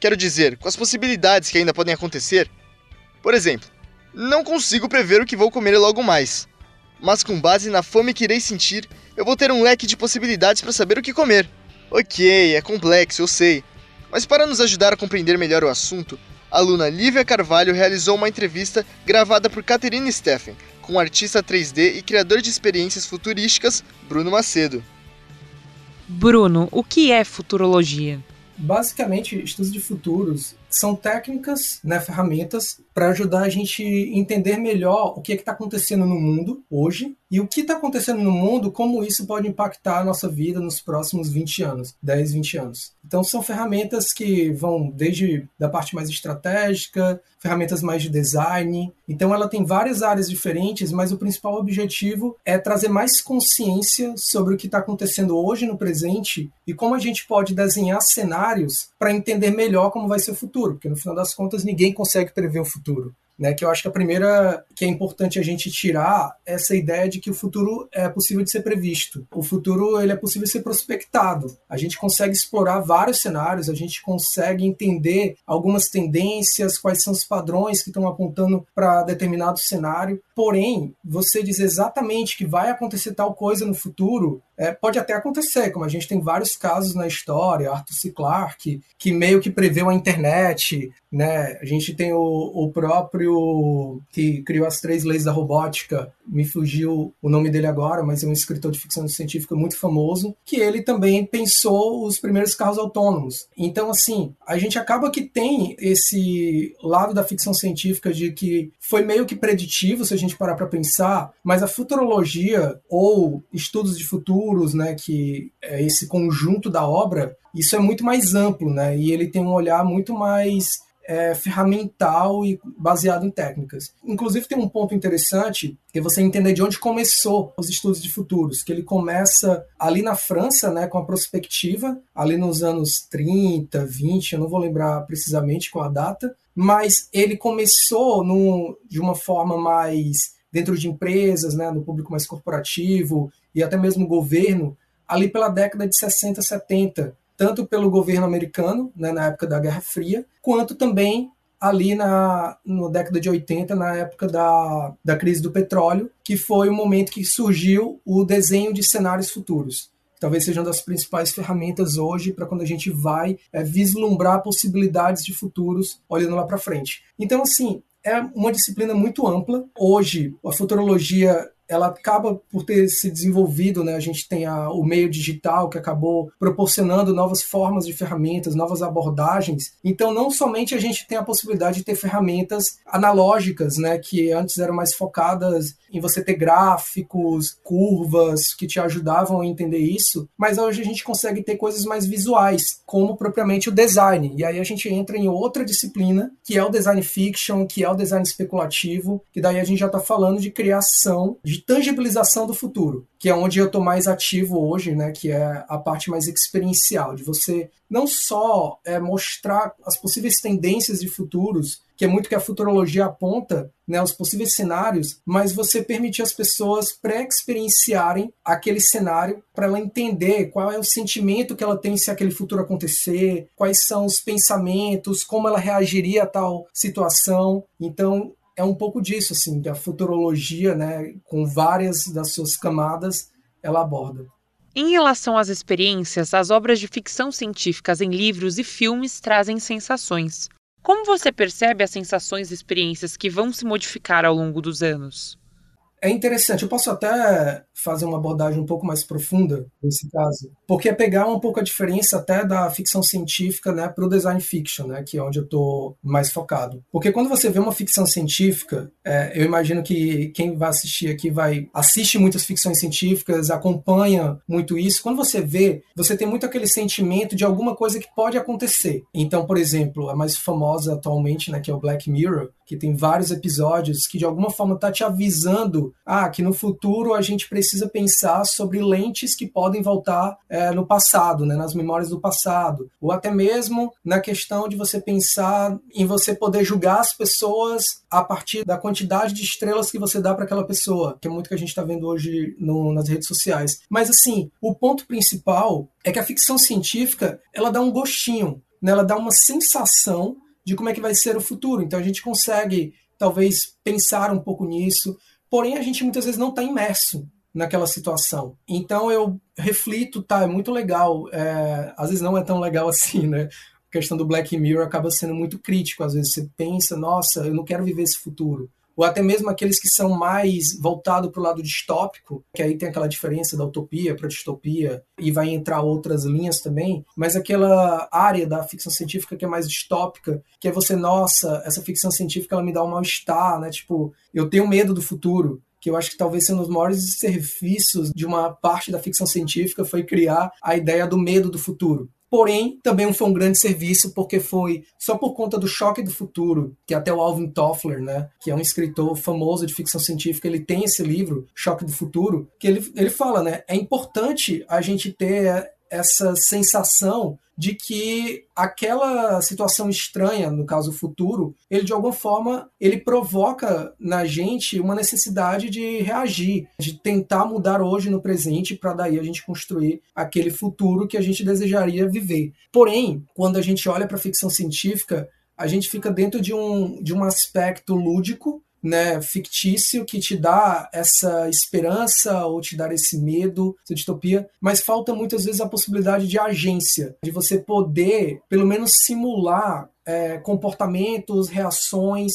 Quero dizer, com as possibilidades que ainda podem acontecer? Por exemplo, não consigo prever o que vou comer logo mais, mas com base na fome que irei sentir, eu vou ter um leque de possibilidades para saber o que comer. Ok, é complexo, eu sei, mas para nos ajudar a compreender melhor o assunto, a aluna Lívia Carvalho realizou uma entrevista gravada por Catherine Steffen com o artista 3D e criador de experiências futurísticas Bruno Macedo. Bruno, o que é futurologia? Basicamente, estudos de futuros são técnicas, né, ferramentas para ajudar a gente entender melhor o que é está acontecendo no mundo hoje e o que está acontecendo no mundo, como isso pode impactar a nossa vida nos próximos 20 anos, 10, 20 anos. Então são ferramentas que vão desde da parte mais estratégica, ferramentas mais de design. Então ela tem várias áreas diferentes, mas o principal objetivo é trazer mais consciência sobre o que está acontecendo hoje no presente e como a gente pode desenhar cenários para entender melhor como vai ser o futuro, porque no final das contas ninguém consegue prever o futuro né? Que eu acho que a primeira que é importante a gente tirar essa ideia de que o futuro é possível de ser previsto. O futuro ele é possível de ser prospectado. A gente consegue explorar vários cenários, a gente consegue entender algumas tendências, quais são os padrões que estão apontando para determinado cenário. Porém, você dizer exatamente que vai acontecer tal coisa no futuro é, pode até acontecer, como a gente tem vários casos na história, Arthur C. Clarke, que meio que preveu a internet, né? A gente tem o, o próprio que criou as três leis da robótica, me fugiu o nome dele agora, mas é um escritor de ficção científica muito famoso, que ele também pensou os primeiros carros autônomos. Então, assim, a gente acaba que tem esse lado da ficção científica de que foi meio que preditivo, se a gente parar para pensar, mas a futurologia ou estudos de né, que é esse conjunto da obra, isso é muito mais amplo, né, e ele tem um olhar muito mais é, ferramental e baseado em técnicas. Inclusive tem um ponto interessante que é você entender de onde começou os estudos de futuros, que ele começa ali na França, né, com a prospectiva, ali nos anos 30, 20, eu não vou lembrar precisamente qual a data, mas ele começou no, de uma forma mais dentro de empresas, né, no público mais corporativo e até mesmo governo, ali pela década de 60, 70, tanto pelo governo americano, né, na época da Guerra Fria, quanto também ali na, na década de 80, na época da, da crise do petróleo, que foi o momento que surgiu o desenho de cenários futuros. Talvez seja uma das principais ferramentas hoje para quando a gente vai é, vislumbrar possibilidades de futuros olhando lá para frente. Então, assim, é uma disciplina muito ampla. Hoje, a futurologia ela acaba por ter se desenvolvido, né? A gente tem a, o meio digital que acabou proporcionando novas formas de ferramentas, novas abordagens. Então, não somente a gente tem a possibilidade de ter ferramentas analógicas, né? Que antes eram mais focadas em você ter gráficos, curvas que te ajudavam a entender isso, mas hoje a gente consegue ter coisas mais visuais, como propriamente o design. E aí a gente entra em outra disciplina, que é o design fiction, que é o design especulativo, que daí a gente já está falando de criação, de tangibilização do futuro, que é onde eu estou mais ativo hoje, né, que é a parte mais experiencial, de você não só é, mostrar as possíveis tendências de futuros, que é muito que a futurologia aponta, né, os possíveis cenários, mas você permitir as pessoas pré-experienciarem aquele cenário para ela entender qual é o sentimento que ela tem se aquele futuro acontecer, quais são os pensamentos, como ela reagiria a tal situação. Então, é um pouco disso, assim, que a futurologia, né, com várias das suas camadas, ela aborda. Em relação às experiências, as obras de ficção científicas em livros e filmes trazem sensações. Como você percebe as sensações e experiências que vão se modificar ao longo dos anos? É interessante. Eu posso até fazer uma abordagem um pouco mais profunda nesse caso, porque é pegar um pouco a diferença até da ficção científica, né, para o design fiction, né, que é onde eu estou mais focado. Porque quando você vê uma ficção científica, é, eu imagino que quem vai assistir aqui vai assiste muitas ficções científicas, acompanha muito isso. Quando você vê, você tem muito aquele sentimento de alguma coisa que pode acontecer. Então, por exemplo, a mais famosa atualmente, né, que é o Black Mirror, que tem vários episódios que de alguma forma está te avisando ah, que no futuro a gente precisa pensar sobre lentes que podem voltar é, no passado, né, nas memórias do passado, ou até mesmo na questão de você pensar em você poder julgar as pessoas a partir da quantidade de estrelas que você dá para aquela pessoa, que é muito que a gente está vendo hoje no, nas redes sociais. Mas assim, o ponto principal é que a ficção científica ela dá um gostinho, né, ela dá uma sensação de como é que vai ser o futuro. Então a gente consegue talvez pensar um pouco nisso, porém a gente muitas vezes não está imerso naquela situação. Então eu reflito, tá, é muito legal, é, às vezes não é tão legal assim, né? A questão do Black Mirror acaba sendo muito crítico, às vezes você pensa, nossa, eu não quero viver esse futuro ou até mesmo aqueles que são mais voltados para o lado distópico, que aí tem aquela diferença da utopia para distopia, e vai entrar outras linhas também, mas aquela área da ficção científica que é mais distópica, que é você, nossa, essa ficção científica ela me dá um mal-estar, né? Tipo, eu tenho medo do futuro, que eu acho que talvez seja um dos maiores serviços de uma parte da ficção científica foi criar a ideia do medo do futuro. Porém, também foi um grande serviço porque foi só por conta do choque do futuro, que até o Alvin Toffler, né, que é um escritor famoso de ficção científica, ele tem esse livro, Choque do Futuro, que ele, ele fala, né, é importante a gente ter essa sensação de que aquela situação estranha, no caso futuro, ele de alguma forma ele provoca na gente uma necessidade de reagir, de tentar mudar hoje no presente para daí a gente construir aquele futuro que a gente desejaria viver. Porém, quando a gente olha para a ficção científica, a gente fica dentro de um, de um aspecto lúdico né, fictício que te dá essa esperança ou te dá esse medo, essa distopia, mas falta muitas vezes a possibilidade de agência, de você poder, pelo menos, simular é, comportamentos, reações,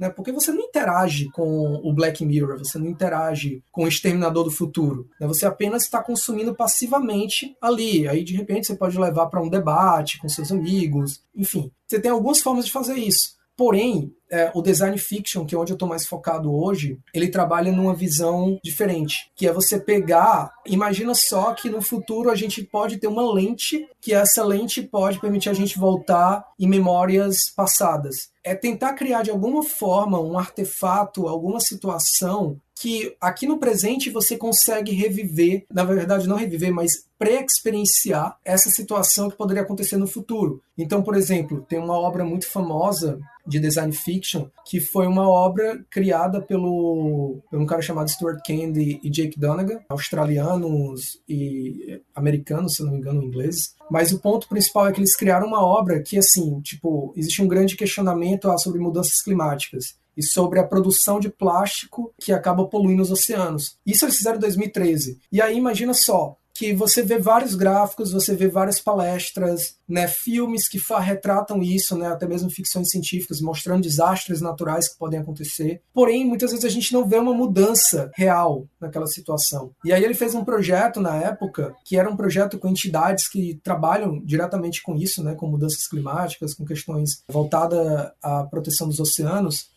né, porque você não interage com o Black Mirror, você não interage com o Exterminador do Futuro, né, você apenas está consumindo passivamente ali, aí de repente você pode levar para um debate com seus amigos, enfim, você tem algumas formas de fazer isso. Porém, é, o design fiction, que é onde eu estou mais focado hoje, ele trabalha numa visão diferente, que é você pegar, imagina só que no futuro a gente pode ter uma lente, que essa lente pode permitir a gente voltar em memórias passadas. É tentar criar de alguma forma um artefato, alguma situação que aqui no presente você consegue reviver, na verdade não reviver, mas pré-experienciar essa situação que poderia acontecer no futuro. Então, por exemplo, tem uma obra muito famosa de design fiction, que foi uma obra criada pelo, por um cara chamado Stuart Candy e Jake Donegan, australianos e americanos, se não me engano, ingleses. Mas o ponto principal é que eles criaram uma obra que, assim, tipo, existe um grande questionamento sobre mudanças climáticas e sobre a produção de plástico que acaba poluindo os oceanos. Isso eles fizeram em 2013. E aí imagina só, que você vê vários gráficos, você vê várias palestras, né, filmes que retratam isso, né, até mesmo ficções científicas, mostrando desastres naturais que podem acontecer. Porém, muitas vezes a gente não vê uma mudança real naquela situação. E aí ele fez um projeto na época, que era um projeto com entidades que trabalham diretamente com isso, né, com mudanças climáticas, com questões voltadas à proteção dos oceanos,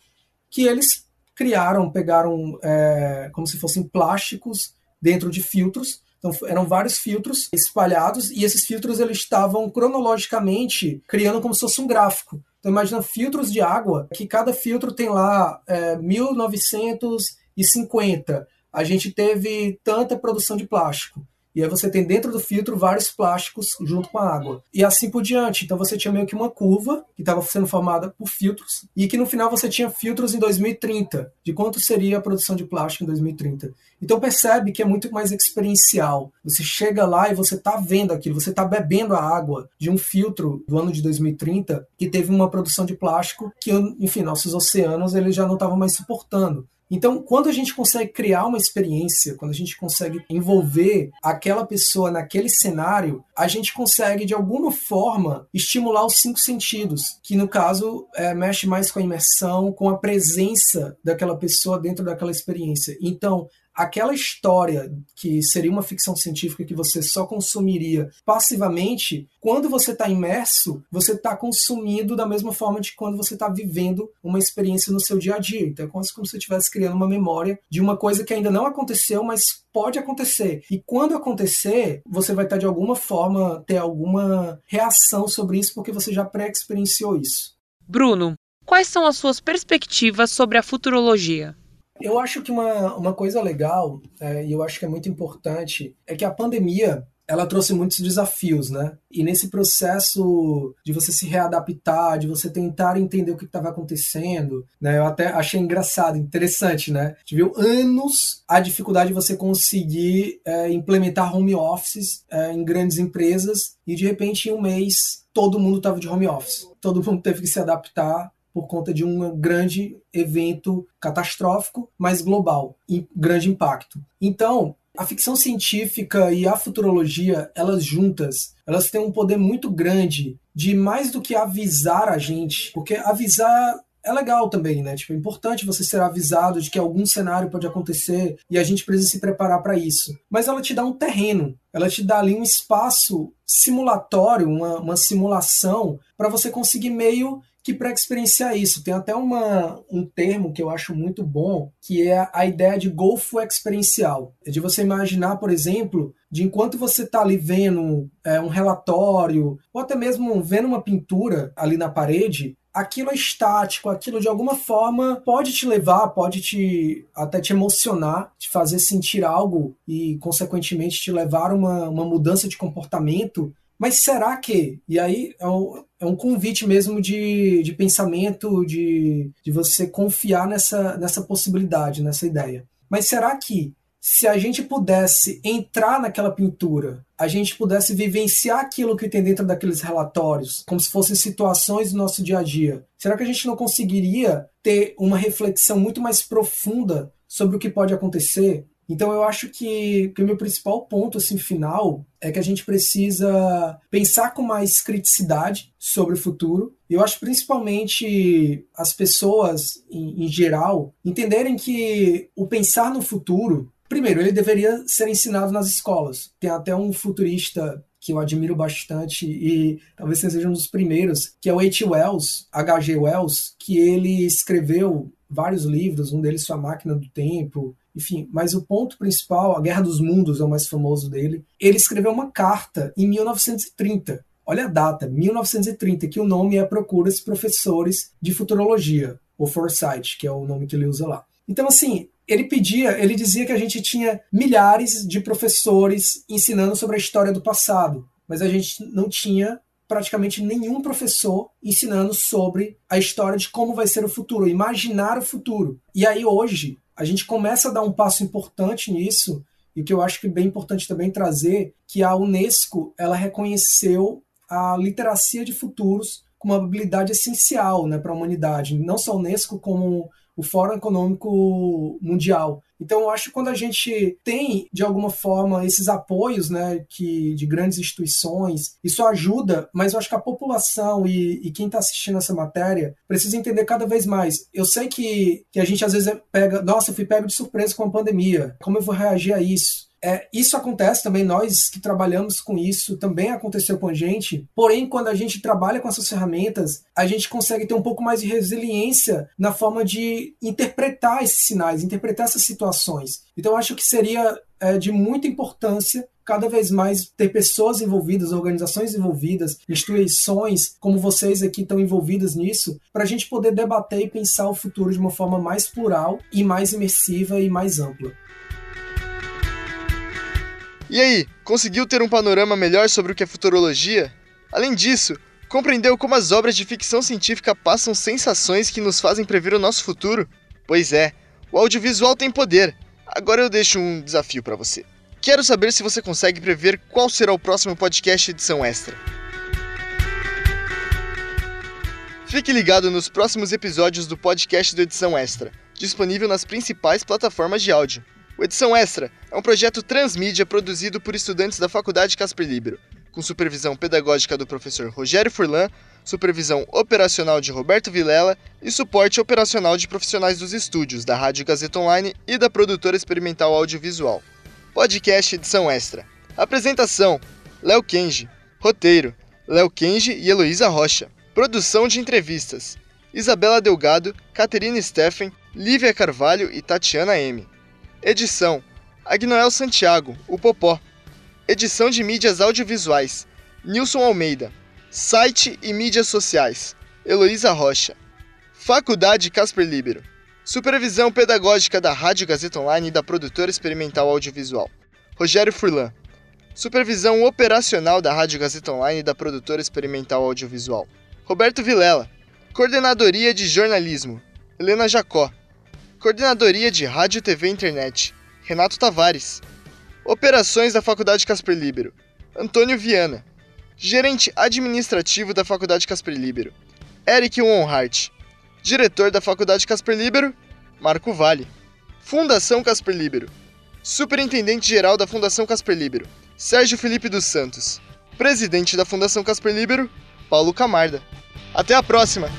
que eles criaram, pegaram é, como se fossem plásticos dentro de filtros então eram vários filtros espalhados e esses filtros eles estavam cronologicamente criando como se fosse um gráfico. Então imagina filtros de água, que cada filtro tem lá é, 1950. A gente teve tanta produção de plástico. E aí você tem dentro do filtro vários plásticos junto com a água. E assim por diante. Então você tinha meio que uma curva que estava sendo formada por filtros e que no final você tinha filtros em 2030, de quanto seria a produção de plástico em 2030. Então percebe que é muito mais experiencial. Você chega lá e você está vendo aquilo, você está bebendo a água de um filtro do ano de 2030 que teve uma produção de plástico que, enfim, nossos oceanos eles já não estavam mais suportando. Então, quando a gente consegue criar uma experiência, quando a gente consegue envolver aquela pessoa naquele cenário, a gente consegue, de alguma forma, estimular os cinco sentidos, que no caso é, mexe mais com a imersão, com a presença daquela pessoa dentro daquela experiência. Então, aquela história que seria uma ficção científica que você só consumiria passivamente, quando você está imerso, você está consumindo da mesma forma de quando você está vivendo uma experiência no seu dia a dia. Então é como se você estivesse criando uma memória de uma coisa que ainda não aconteceu, mas pode acontecer. E quando acontecer, você vai estar tá, de alguma forma ter alguma reação sobre isso porque você já pré-experienciou isso. Bruno, quais são as suas perspectivas sobre a futurologia? Eu acho que uma, uma coisa legal, é, e eu acho que é muito importante, é que a pandemia ela trouxe muitos desafios, né? E nesse processo de você se readaptar, de você tentar entender o que estava acontecendo, né? Eu até achei engraçado, interessante, né? A gente viu anos a dificuldade de você conseguir é, implementar home offices é, em grandes empresas e de repente em um mês todo mundo estava de home office. Todo mundo teve que se adaptar por conta de um grande evento catastrófico, mas global, e grande impacto. Então, a ficção científica e a futurologia, elas juntas, elas têm um poder muito grande de mais do que avisar a gente, porque avisar é legal também, né? Tipo, é importante você ser avisado de que algum cenário pode acontecer e a gente precisa se preparar para isso. Mas ela te dá um terreno, ela te dá ali um espaço simulatório, uma, uma simulação, para você conseguir meio que para experienciar isso. Tem até uma, um termo que eu acho muito bom, que é a ideia de golfo experiencial. É de você imaginar, por exemplo, de enquanto você está ali vendo é, um relatório, ou até mesmo vendo uma pintura ali na parede, aquilo é estático, aquilo de alguma forma pode te levar, pode te até te emocionar, te fazer sentir algo e, consequentemente, te levar a uma, uma mudança de comportamento mas será que? E aí é um, é um convite mesmo de, de pensamento, de, de você confiar nessa, nessa possibilidade, nessa ideia. Mas será que se a gente pudesse entrar naquela pintura, a gente pudesse vivenciar aquilo que tem dentro daqueles relatórios, como se fossem situações do nosso dia a dia, será que a gente não conseguiria ter uma reflexão muito mais profunda sobre o que pode acontecer? Então eu acho que, que o meu principal ponto assim final é que a gente precisa pensar com mais criticidade sobre o futuro. Eu acho principalmente as pessoas em, em geral entenderem que o pensar no futuro, primeiro, ele deveria ser ensinado nas escolas. Tem até um futurista que eu admiro bastante e talvez seja um dos primeiros, que é o H. Wells, H.G. Wells, que ele escreveu vários livros, um deles Sua Máquina do Tempo, enfim, mas o ponto principal, a Guerra dos Mundos é o mais famoso dele. Ele escreveu uma carta em 1930. Olha a data, 1930, que o nome é Procura-se Professores de Futurologia, ou Foresight, que é o nome que ele usa lá. Então, assim, ele pedia, ele dizia que a gente tinha milhares de professores ensinando sobre a história do passado, mas a gente não tinha praticamente nenhum professor ensinando sobre a história de como vai ser o futuro, imaginar o futuro. E aí hoje a gente começa a dar um passo importante nisso, e que eu acho que é bem importante também trazer, que a Unesco ela reconheceu a literacia de futuros como uma habilidade essencial né, para a humanidade. Não só a Unesco, como o Fórum Econômico Mundial. Então, eu acho que quando a gente tem, de alguma forma, esses apoios né, que, de grandes instituições, isso ajuda, mas eu acho que a população e, e quem está assistindo essa matéria precisa entender cada vez mais. Eu sei que, que a gente às vezes pega, nossa, eu fui pego de surpresa com a pandemia, como eu vou reagir a isso? É, isso acontece também, nós que trabalhamos com isso, também aconteceu com a gente. Porém, quando a gente trabalha com essas ferramentas, a gente consegue ter um pouco mais de resiliência na forma de interpretar esses sinais, interpretar essas situações. Então, acho que seria é, de muita importância cada vez mais ter pessoas envolvidas, organizações envolvidas, instituições como vocês aqui estão envolvidas nisso, para a gente poder debater e pensar o futuro de uma forma mais plural e mais imersiva e mais ampla. E aí, conseguiu ter um panorama melhor sobre o que é futurologia? Além disso, compreendeu como as obras de ficção científica passam sensações que nos fazem prever o nosso futuro? Pois é, o audiovisual tem poder. Agora eu deixo um desafio para você. Quero saber se você consegue prever qual será o próximo podcast edição extra. Fique ligado nos próximos episódios do podcast do Edição Extra. disponível nas principais plataformas de áudio. O Edição Extra é um projeto transmídia produzido por estudantes da Faculdade Casper Libero, com supervisão pedagógica do professor Rogério Furlan, supervisão operacional de Roberto Vilela e suporte operacional de profissionais dos estúdios da Rádio Gazeta Online e da produtora experimental audiovisual. Podcast Edição Extra. Apresentação: Léo Kenji. Roteiro: Léo Kenji e Heloísa Rocha. Produção de entrevistas: Isabela Delgado, Caterina Steffen, Lívia Carvalho e Tatiana M. Edição: Agnoel Santiago, o Popó. Edição de mídias audiovisuais: Nilson Almeida. Site e mídias sociais: Heloísa Rocha. Faculdade Casper Libero. Supervisão pedagógica da Rádio Gazeta Online e da produtora experimental audiovisual: Rogério Furlan. Supervisão operacional da Rádio Gazeta Online e da produtora experimental audiovisual: Roberto Vilela. Coordenadoria de jornalismo: Helena Jacó. Coordenadoria de Rádio, TV e Internet: Renato Tavares. Operações da Faculdade Casper Libero: Antônio Viana. Gerente administrativo da Faculdade Casper Libero: Eric Wonhart. Diretor da Faculdade Casper Libero: Marco Vale. Fundação Casper Libero: Superintendente-geral da Fundação Casper Libero: Sérgio Felipe dos Santos. Presidente da Fundação Casper Libero: Paulo Camarda. Até a próxima!